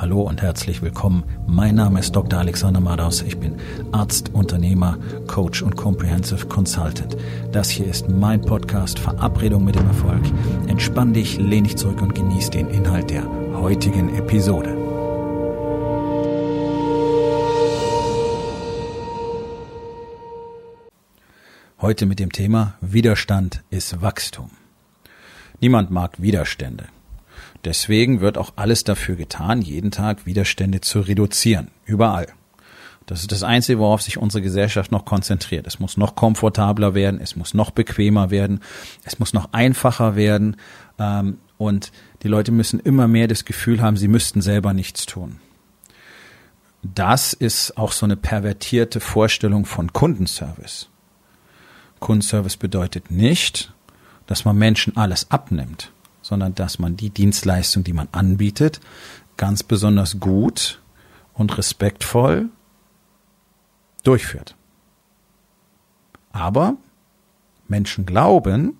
Hallo und herzlich willkommen. Mein Name ist Dr. Alexander Madaus. Ich bin Arzt, Unternehmer, Coach und Comprehensive Consultant. Das hier ist mein Podcast Verabredung mit dem Erfolg. Entspann dich, lehn dich zurück und genieß den Inhalt der heutigen Episode. Heute mit dem Thema Widerstand ist Wachstum. Niemand mag Widerstände. Deswegen wird auch alles dafür getan, jeden Tag Widerstände zu reduzieren. Überall. Das ist das Einzige, worauf sich unsere Gesellschaft noch konzentriert. Es muss noch komfortabler werden, es muss noch bequemer werden, es muss noch einfacher werden ähm, und die Leute müssen immer mehr das Gefühl haben, sie müssten selber nichts tun. Das ist auch so eine pervertierte Vorstellung von Kundenservice. Kundenservice bedeutet nicht, dass man Menschen alles abnimmt sondern dass man die Dienstleistung, die man anbietet, ganz besonders gut und respektvoll durchführt. Aber Menschen glauben,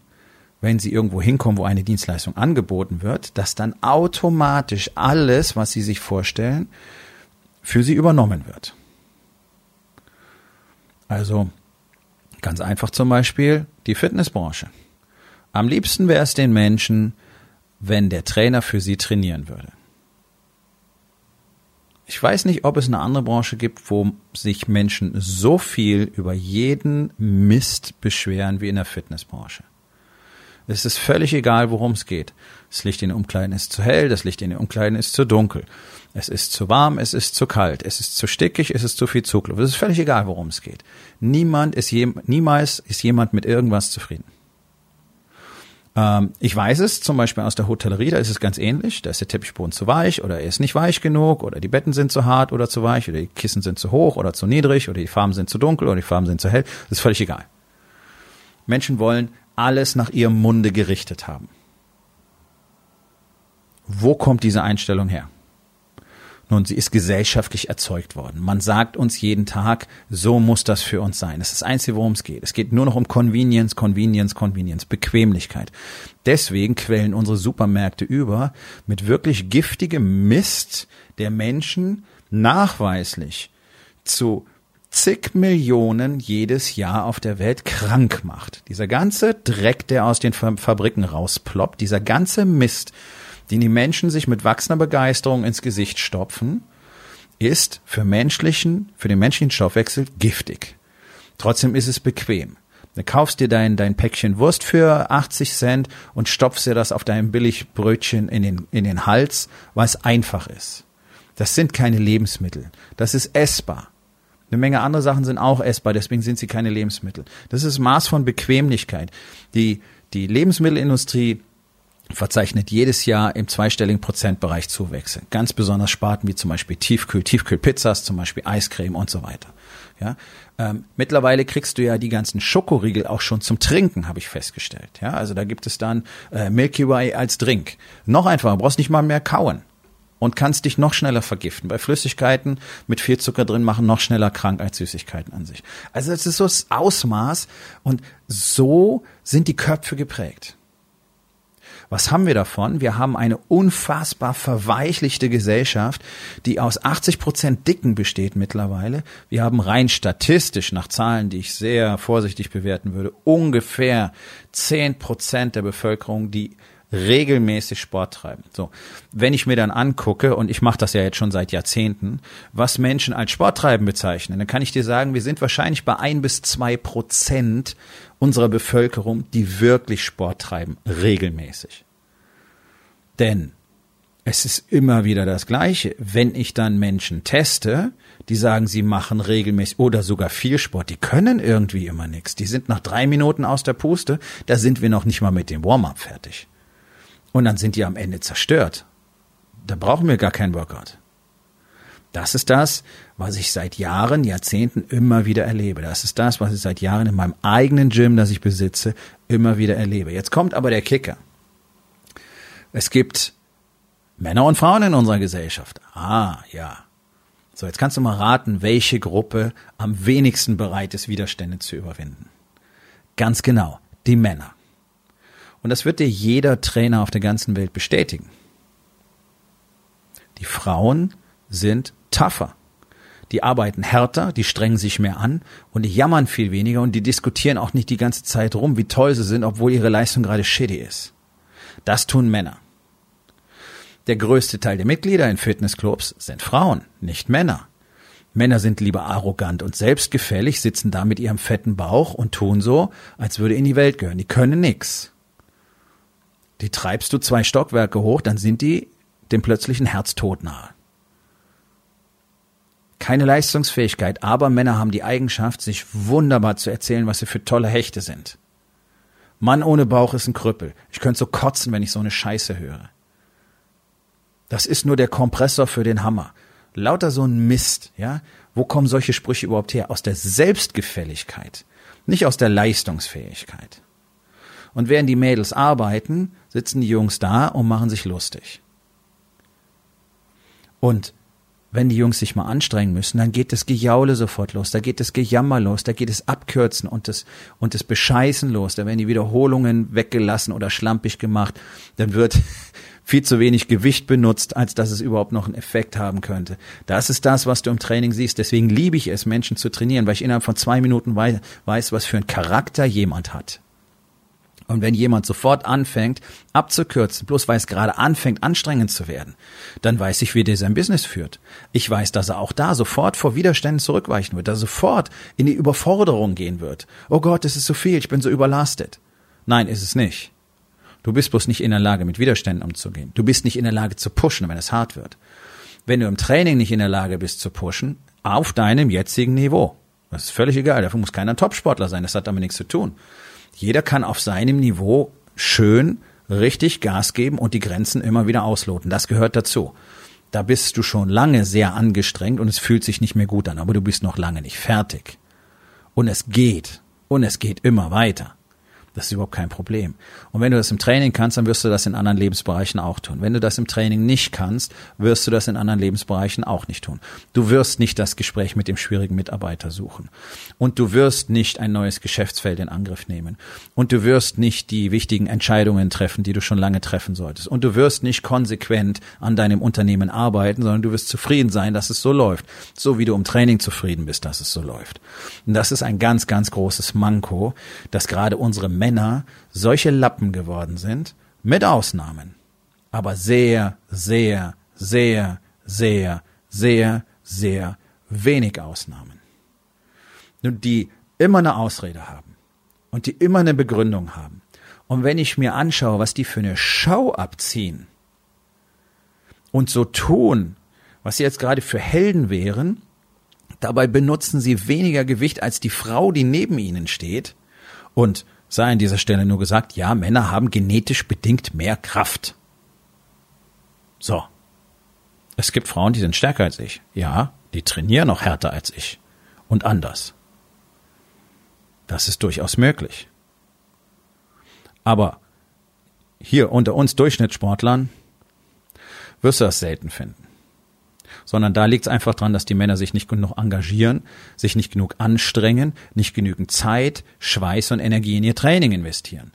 wenn sie irgendwo hinkommen, wo eine Dienstleistung angeboten wird, dass dann automatisch alles, was sie sich vorstellen, für sie übernommen wird. Also ganz einfach zum Beispiel die Fitnessbranche. Am liebsten wäre es den Menschen, wenn der Trainer für sie trainieren würde. Ich weiß nicht, ob es eine andere Branche gibt, wo sich Menschen so viel über jeden Mist beschweren wie in der Fitnessbranche. Es ist völlig egal, worum es geht. Das Licht in den Umkleiden ist zu hell, das Licht in den Umkleiden ist zu dunkel. Es ist zu warm, es ist zu kalt, es ist zu stickig, es ist zu viel Zugluft. Es ist völlig egal, worum es geht. Niemand ist je, niemals ist jemand mit irgendwas zufrieden. Ähm, ich weiß es zum Beispiel aus der Hotellerie, da ist es ganz ähnlich. Da ist der Teppichboden zu weich oder er ist nicht weich genug oder die Betten sind zu hart oder zu weich oder die Kissen sind zu hoch oder zu niedrig oder die Farben sind zu dunkel oder die Farben sind zu hell. Das ist völlig egal. Menschen wollen alles nach ihrem Munde gerichtet haben. Wo kommt diese Einstellung her? Nun, sie ist gesellschaftlich erzeugt worden. Man sagt uns jeden Tag, so muss das für uns sein. Das ist das Einzige, worum es geht. Es geht nur noch um Convenience, Convenience, Convenience, Bequemlichkeit. Deswegen quellen unsere Supermärkte über mit wirklich giftigem Mist, der Menschen nachweislich zu zig Millionen jedes Jahr auf der Welt krank macht. Dieser ganze Dreck, der aus den Fabriken rausploppt, dieser ganze Mist, den die Menschen sich mit wachsender Begeisterung ins Gesicht stopfen, ist für menschlichen, für den menschlichen Stoffwechsel giftig. Trotzdem ist es bequem. Du kaufst dir dein, dein Päckchen Wurst für 80 Cent und stopfst dir das auf deinem Billigbrötchen in den, in den Hals, weil es einfach ist. Das sind keine Lebensmittel. Das ist essbar. Eine Menge andere Sachen sind auch essbar, deswegen sind sie keine Lebensmittel. Das ist Maß von Bequemlichkeit. Die, die Lebensmittelindustrie verzeichnet jedes Jahr im zweistelligen Prozentbereich Zuwächse. Ganz besonders Sparten wie zum Beispiel Tiefkühl, Tiefkühlpizzas, zum Beispiel Eiscreme und so weiter. Ja, ähm, mittlerweile kriegst du ja die ganzen Schokoriegel auch schon zum Trinken, habe ich festgestellt. Ja, also da gibt es dann äh, Milky Way als Drink. Noch einfacher, brauchst nicht mal mehr kauen und kannst dich noch schneller vergiften. Bei Flüssigkeiten mit viel Zucker drin machen noch schneller krank als Süßigkeiten an sich. Also es ist so das Ausmaß und so sind die Köpfe geprägt. Was haben wir davon? Wir haben eine unfassbar verweichlichte Gesellschaft, die aus 80 Prozent Dicken besteht mittlerweile. Wir haben rein statistisch nach Zahlen, die ich sehr vorsichtig bewerten würde, ungefähr 10 Prozent der Bevölkerung, die regelmäßig Sport treiben. So, wenn ich mir dann angucke und ich mache das ja jetzt schon seit Jahrzehnten, was Menschen als Sporttreiben bezeichnen, dann kann ich dir sagen, wir sind wahrscheinlich bei ein bis zwei Prozent unserer Bevölkerung, die wirklich Sport treiben, regelmäßig. Denn es ist immer wieder das Gleiche. Wenn ich dann Menschen teste, die sagen, sie machen regelmäßig oder sogar viel Sport, die können irgendwie immer nichts. Die sind nach drei Minuten aus der Puste, da sind wir noch nicht mal mit dem Warm-up fertig. Und dann sind die am Ende zerstört. Da brauchen wir gar keinen Workout. Das ist das, was ich seit Jahren, Jahrzehnten immer wieder erlebe. Das ist das, was ich seit Jahren in meinem eigenen Gym, das ich besitze, immer wieder erlebe. Jetzt kommt aber der Kicker. Es gibt Männer und Frauen in unserer Gesellschaft. Ah, ja. So, jetzt kannst du mal raten, welche Gruppe am wenigsten bereit ist, Widerstände zu überwinden. Ganz genau, die Männer. Und das wird dir jeder Trainer auf der ganzen Welt bestätigen. Die Frauen sind tougher. Die arbeiten härter, die strengen sich mehr an und die jammern viel weniger und die diskutieren auch nicht die ganze Zeit rum, wie toll sie sind, obwohl ihre Leistung gerade shitty ist. Das tun Männer. Der größte Teil der Mitglieder in Fitnessclubs sind Frauen, nicht Männer. Männer sind lieber arrogant und selbstgefällig, sitzen da mit ihrem fetten Bauch und tun so, als würde ihnen die Welt gehören. Die können nix. Die treibst du zwei Stockwerke hoch, dann sind die dem plötzlichen Herztod nahe. Keine Leistungsfähigkeit, aber Männer haben die Eigenschaft, sich wunderbar zu erzählen, was sie für tolle Hechte sind. Mann ohne Bauch ist ein Krüppel. Ich könnte so kotzen, wenn ich so eine Scheiße höre. Das ist nur der Kompressor für den Hammer. Lauter so ein Mist, ja? Wo kommen solche Sprüche überhaupt her? Aus der Selbstgefälligkeit, nicht aus der Leistungsfähigkeit. Und während die Mädels arbeiten, sitzen die Jungs da und machen sich lustig. Und wenn die Jungs sich mal anstrengen müssen, dann geht das Gejaule sofort los, da geht das Gejammer los, da geht das Abkürzen und das, und das Bescheißen los, da werden die Wiederholungen weggelassen oder schlampig gemacht, dann wird viel zu wenig Gewicht benutzt, als dass es überhaupt noch einen Effekt haben könnte. Das ist das, was du im Training siehst. Deswegen liebe ich es, Menschen zu trainieren, weil ich innerhalb von zwei Minuten weiß, weiß was für einen Charakter jemand hat. Und wenn jemand sofort anfängt abzukürzen, bloß weil es gerade anfängt anstrengend zu werden, dann weiß ich, wie der sein Business führt. Ich weiß, dass er auch da sofort vor Widerständen zurückweichen wird, dass er sofort in die Überforderung gehen wird. Oh Gott, es ist so viel, ich bin so überlastet. Nein, ist es nicht. Du bist bloß nicht in der Lage, mit Widerständen umzugehen. Du bist nicht in der Lage zu pushen, wenn es hart wird. Wenn du im Training nicht in der Lage bist zu pushen, auf deinem jetzigen Niveau. Das ist völlig egal. Dafür muss keiner Topsportler sein. Das hat damit nichts zu tun. Jeder kann auf seinem Niveau schön richtig Gas geben und die Grenzen immer wieder ausloten. Das gehört dazu. Da bist du schon lange sehr angestrengt und es fühlt sich nicht mehr gut an, aber du bist noch lange nicht fertig. Und es geht. Und es geht immer weiter. Das ist überhaupt kein Problem. Und wenn du das im Training kannst, dann wirst du das in anderen Lebensbereichen auch tun. Wenn du das im Training nicht kannst, wirst du das in anderen Lebensbereichen auch nicht tun. Du wirst nicht das Gespräch mit dem schwierigen Mitarbeiter suchen. Und du wirst nicht ein neues Geschäftsfeld in Angriff nehmen. Und du wirst nicht die wichtigen Entscheidungen treffen, die du schon lange treffen solltest. Und du wirst nicht konsequent an deinem Unternehmen arbeiten, sondern du wirst zufrieden sein, dass es so läuft. So wie du im Training zufrieden bist, dass es so läuft. Und das ist ein ganz, ganz großes Manko, dass gerade unsere Menschen Männer solche Lappen geworden sind, mit Ausnahmen. Aber sehr, sehr, sehr, sehr, sehr, sehr wenig Ausnahmen. Und die immer eine Ausrede haben und die immer eine Begründung haben. Und wenn ich mir anschaue, was die für eine Schau abziehen und so tun, was sie jetzt gerade für Helden wären, dabei benutzen sie weniger Gewicht als die Frau, die neben ihnen steht und sei an dieser Stelle nur gesagt, ja, Männer haben genetisch bedingt mehr Kraft. So. Es gibt Frauen, die sind stärker als ich. Ja, die trainieren noch härter als ich. Und anders. Das ist durchaus möglich. Aber hier unter uns Durchschnittssportlern wirst du das selten finden sondern da liegt es einfach dran, dass die Männer sich nicht genug engagieren, sich nicht genug anstrengen, nicht genügend Zeit, Schweiß und Energie in ihr Training investieren.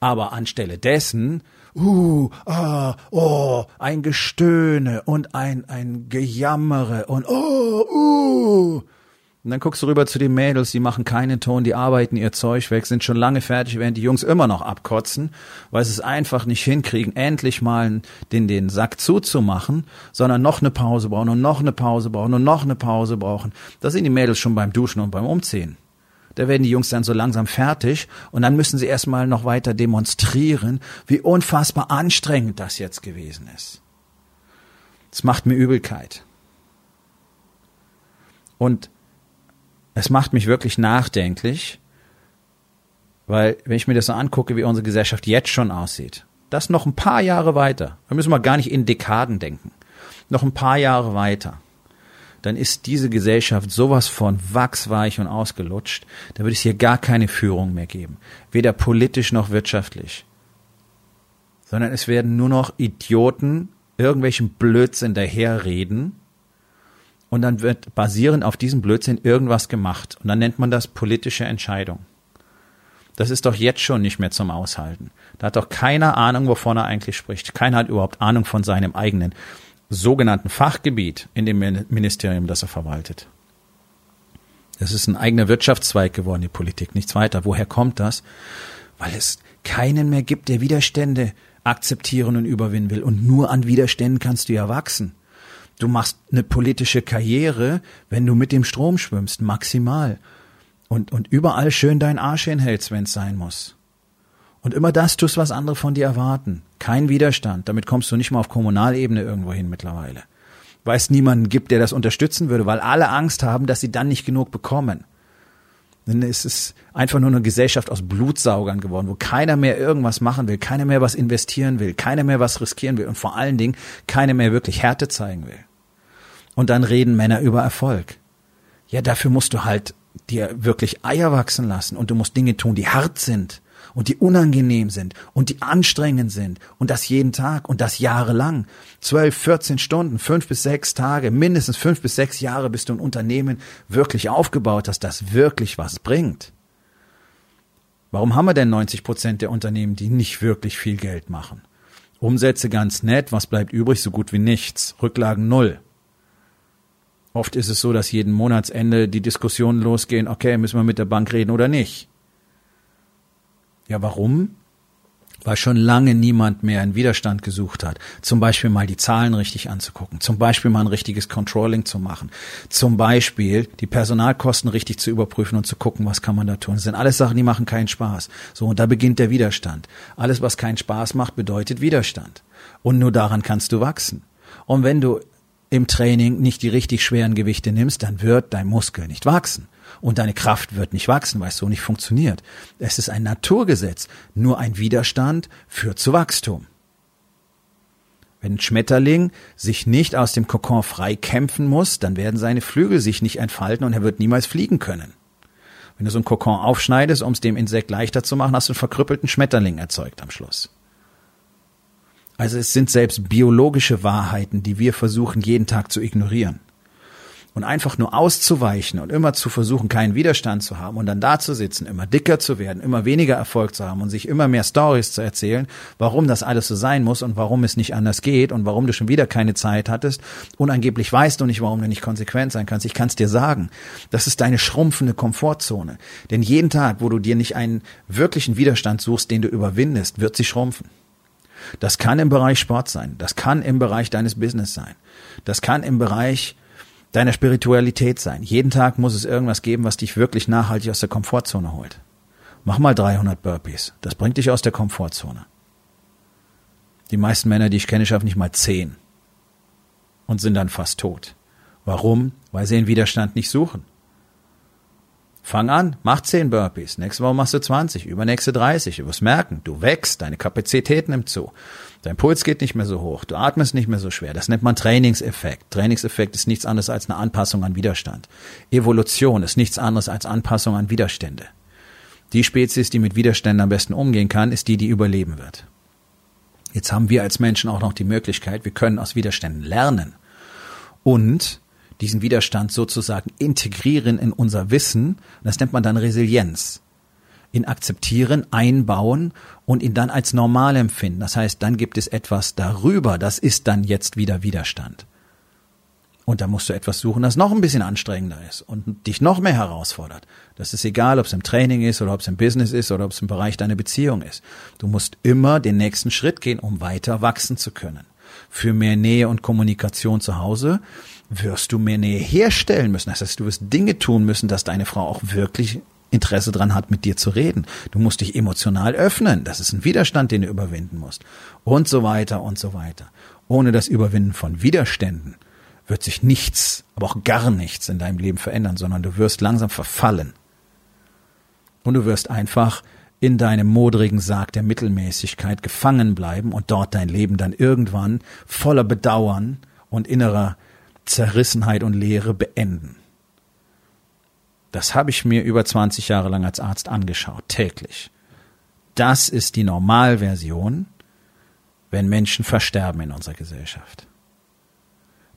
Aber anstelle dessen, uh, ah, oh, ein Gestöhne und ein, ein Gejammere und oh, uh, und dann guckst du rüber zu den Mädels, die machen keinen Ton, die arbeiten ihr Zeug weg, sind schon lange fertig, während die Jungs immer noch abkotzen, weil sie es einfach nicht hinkriegen, endlich mal den, den Sack zuzumachen, sondern noch eine Pause brauchen und noch eine Pause brauchen und noch eine Pause brauchen. Da sind die Mädels schon beim Duschen und beim Umziehen. Da werden die Jungs dann so langsam fertig und dann müssen sie erstmal noch weiter demonstrieren, wie unfassbar anstrengend das jetzt gewesen ist. Das macht mir Übelkeit. Und es macht mich wirklich nachdenklich, weil wenn ich mir das so angucke, wie unsere Gesellschaft jetzt schon aussieht, das noch ein paar Jahre weiter, da müssen wir gar nicht in Dekaden denken, noch ein paar Jahre weiter, dann ist diese Gesellschaft sowas von wachsweich und ausgelutscht, da würde es hier gar keine Führung mehr geben, weder politisch noch wirtschaftlich, sondern es werden nur noch Idioten irgendwelchen Blödsinn daherreden, und dann wird basierend auf diesem Blödsinn irgendwas gemacht und dann nennt man das politische Entscheidung. Das ist doch jetzt schon nicht mehr zum Aushalten. Da hat doch keiner Ahnung, wovon er eigentlich spricht. Keiner hat überhaupt Ahnung von seinem eigenen sogenannten Fachgebiet in dem Ministerium, das er verwaltet. Das ist ein eigener Wirtschaftszweig geworden, die Politik, nichts weiter. Woher kommt das? Weil es keinen mehr gibt, der Widerstände akzeptieren und überwinden will. Und nur an Widerständen kannst du ja wachsen. Du machst eine politische Karriere, wenn du mit dem Strom schwimmst, maximal. Und, und überall schön deinen Arsch hinhältst, wenn es sein muss. Und immer das tust, was andere von dir erwarten. Kein Widerstand. Damit kommst du nicht mal auf Kommunalebene irgendwo hin mittlerweile. Weil es niemanden gibt, der das unterstützen würde, weil alle Angst haben, dass sie dann nicht genug bekommen. Denn es ist einfach nur eine Gesellschaft aus Blutsaugern geworden, wo keiner mehr irgendwas machen will, keiner mehr was investieren will, keiner mehr was riskieren will und vor allen Dingen keiner mehr wirklich Härte zeigen will. Und dann reden Männer über Erfolg. Ja, dafür musst du halt dir wirklich Eier wachsen lassen und du musst Dinge tun, die hart sind und die unangenehm sind und die anstrengend sind und das jeden Tag und das jahrelang. Zwölf, vierzehn Stunden, fünf bis sechs Tage, mindestens fünf bis sechs Jahre, bis du ein Unternehmen wirklich aufgebaut hast, das wirklich was bringt. Warum haben wir denn 90 Prozent der Unternehmen, die nicht wirklich viel Geld machen? Umsätze ganz nett, was bleibt übrig? So gut wie nichts. Rücklagen null. Oft ist es so, dass jeden Monatsende die Diskussionen losgehen, okay, müssen wir mit der Bank reden oder nicht. Ja, warum? Weil schon lange niemand mehr einen Widerstand gesucht hat. Zum Beispiel mal die Zahlen richtig anzugucken. Zum Beispiel mal ein richtiges Controlling zu machen. Zum Beispiel die Personalkosten richtig zu überprüfen und zu gucken, was kann man da tun. Das sind alles Sachen, die machen keinen Spaß. So, und da beginnt der Widerstand. Alles, was keinen Spaß macht, bedeutet Widerstand. Und nur daran kannst du wachsen. Und wenn du im Training nicht die richtig schweren Gewichte nimmst, dann wird dein Muskel nicht wachsen. Und deine Kraft wird nicht wachsen, weil es so nicht funktioniert. Es ist ein Naturgesetz. Nur ein Widerstand führt zu Wachstum. Wenn ein Schmetterling sich nicht aus dem Kokon frei kämpfen muss, dann werden seine Flügel sich nicht entfalten und er wird niemals fliegen können. Wenn du so ein Kokon aufschneidest, um es dem Insekt leichter zu machen, hast du einen verkrüppelten Schmetterling erzeugt am Schluss. Also es sind selbst biologische Wahrheiten, die wir versuchen jeden Tag zu ignorieren und einfach nur auszuweichen und immer zu versuchen, keinen Widerstand zu haben und dann da zu sitzen, immer dicker zu werden, immer weniger Erfolg zu haben und sich immer mehr Stories zu erzählen, warum das alles so sein muss und warum es nicht anders geht und warum du schon wieder keine Zeit hattest und angeblich weißt du nicht, warum du nicht konsequent sein kannst. Ich kann es dir sagen, das ist deine schrumpfende Komfortzone. Denn jeden Tag, wo du dir nicht einen wirklichen Widerstand suchst, den du überwindest, wird sie schrumpfen. Das kann im Bereich Sport sein, das kann im Bereich deines Business sein, das kann im Bereich deiner Spiritualität sein. Jeden Tag muss es irgendwas geben, was dich wirklich nachhaltig aus der Komfortzone holt. Mach mal 300 Burpees. Das bringt dich aus der Komfortzone. Die meisten Männer, die ich kenne, schaffen nicht mal 10 und sind dann fast tot. Warum? Weil sie den Widerstand nicht suchen. Fang an, mach 10 Burpees. Nächste Woche machst du 20, übernächste 30. Du wirst merken, du wächst, deine Kapazität nimmt zu. Dein Puls geht nicht mehr so hoch, du atmest nicht mehr so schwer. Das nennt man Trainingseffekt. Trainingseffekt ist nichts anderes als eine Anpassung an Widerstand. Evolution ist nichts anderes als Anpassung an Widerstände. Die Spezies, die mit Widerständen am besten umgehen kann, ist die, die überleben wird. Jetzt haben wir als Menschen auch noch die Möglichkeit, wir können aus Widerständen lernen. Und diesen Widerstand sozusagen integrieren in unser Wissen. Das nennt man dann Resilienz. In akzeptieren, einbauen und ihn dann als normal empfinden. Das heißt, dann gibt es etwas darüber. Das ist dann jetzt wieder Widerstand. Und da musst du etwas suchen, das noch ein bisschen anstrengender ist und dich noch mehr herausfordert. Das ist egal, ob es im Training ist oder ob es im Business ist oder ob es im Bereich deiner Beziehung ist. Du musst immer den nächsten Schritt gehen, um weiter wachsen zu können. Für mehr Nähe und Kommunikation zu Hause wirst du mehr Nähe herstellen müssen. Das heißt, du wirst Dinge tun müssen, dass deine Frau auch wirklich Interesse dran hat, mit dir zu reden. Du musst dich emotional öffnen. Das ist ein Widerstand, den du überwinden musst. Und so weiter und so weiter. Ohne das Überwinden von Widerständen wird sich nichts, aber auch gar nichts in deinem Leben verändern, sondern du wirst langsam verfallen. Und du wirst einfach in deinem modrigen Sarg der Mittelmäßigkeit gefangen bleiben und dort dein Leben dann irgendwann voller Bedauern und innerer Zerrissenheit und Leere beenden. Das habe ich mir über 20 Jahre lang als Arzt angeschaut, täglich. Das ist die Normalversion, wenn Menschen versterben in unserer Gesellschaft.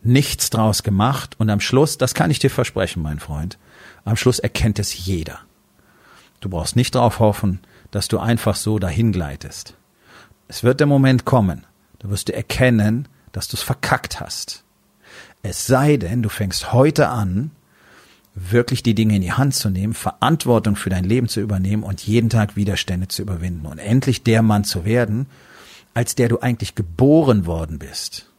Nichts draus gemacht und am Schluss, das kann ich dir versprechen, mein Freund, am Schluss erkennt es jeder. Du brauchst nicht darauf hoffen, dass du einfach so dahin gleitest. Es wird der Moment kommen, da wirst du erkennen, dass du es verkackt hast. Es sei denn, du fängst heute an, wirklich die Dinge in die Hand zu nehmen, Verantwortung für dein Leben zu übernehmen und jeden Tag Widerstände zu überwinden und endlich der Mann zu werden, als der du eigentlich geboren worden bist.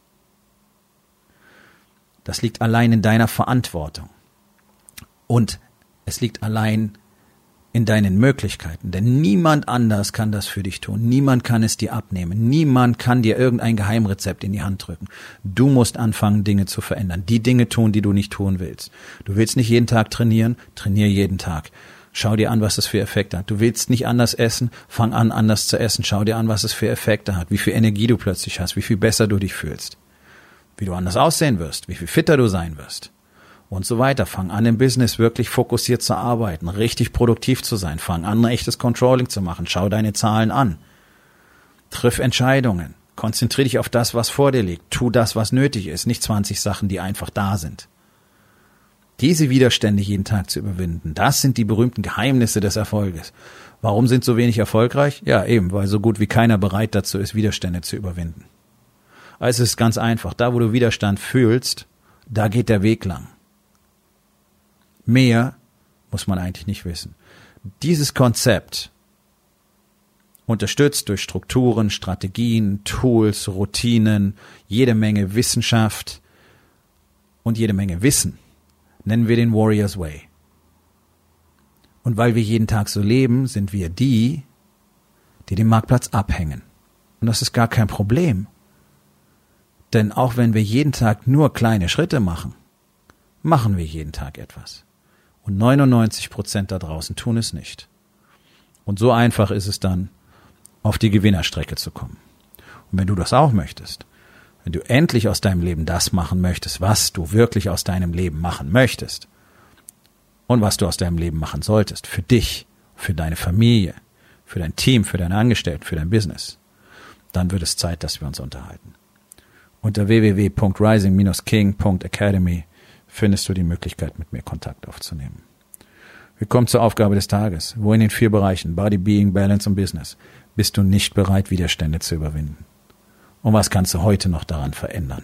Das liegt allein in deiner Verantwortung. Und es liegt allein in deinen Möglichkeiten. Denn niemand anders kann das für dich tun. Niemand kann es dir abnehmen. Niemand kann dir irgendein Geheimrezept in die Hand drücken. Du musst anfangen, Dinge zu verändern. Die Dinge tun, die du nicht tun willst. Du willst nicht jeden Tag trainieren? Trainier jeden Tag. Schau dir an, was das für Effekte hat. Du willst nicht anders essen? Fang an, anders zu essen. Schau dir an, was es für Effekte hat. Wie viel Energie du plötzlich hast. Wie viel besser du dich fühlst. Wie du anders aussehen wirst. Wie viel fitter du sein wirst und so weiter. Fang an im Business wirklich fokussiert zu arbeiten, richtig produktiv zu sein. Fang an, echtes Controlling zu machen. Schau deine Zahlen an. Triff Entscheidungen. Konzentriere dich auf das, was vor dir liegt. Tu das, was nötig ist. Nicht 20 Sachen, die einfach da sind. Diese Widerstände jeden Tag zu überwinden, das sind die berühmten Geheimnisse des Erfolges. Warum sind so wenig erfolgreich? Ja, eben, weil so gut wie keiner bereit dazu ist, Widerstände zu überwinden. Also es ist ganz einfach. Da, wo du Widerstand fühlst, da geht der Weg lang. Mehr muss man eigentlich nicht wissen. Dieses Konzept, unterstützt durch Strukturen, Strategien, Tools, Routinen, jede Menge Wissenschaft und jede Menge Wissen, nennen wir den Warriors Way. Und weil wir jeden Tag so leben, sind wir die, die den Marktplatz abhängen. Und das ist gar kein Problem. Denn auch wenn wir jeden Tag nur kleine Schritte machen, machen wir jeden Tag etwas. Und 99 Prozent da draußen tun es nicht. Und so einfach ist es dann, auf die Gewinnerstrecke zu kommen. Und wenn du das auch möchtest, wenn du endlich aus deinem Leben das machen möchtest, was du wirklich aus deinem Leben machen möchtest und was du aus deinem Leben machen solltest, für dich, für deine Familie, für dein Team, für deine Angestellten, für dein Business, dann wird es Zeit, dass wir uns unterhalten. Unter www.rising-king.academy findest du die Möglichkeit, mit mir Kontakt aufzunehmen. Wir kommen zur Aufgabe des Tages. Wo in den vier Bereichen Body, Being, Balance und Business bist du nicht bereit, Widerstände zu überwinden? Und was kannst du heute noch daran verändern?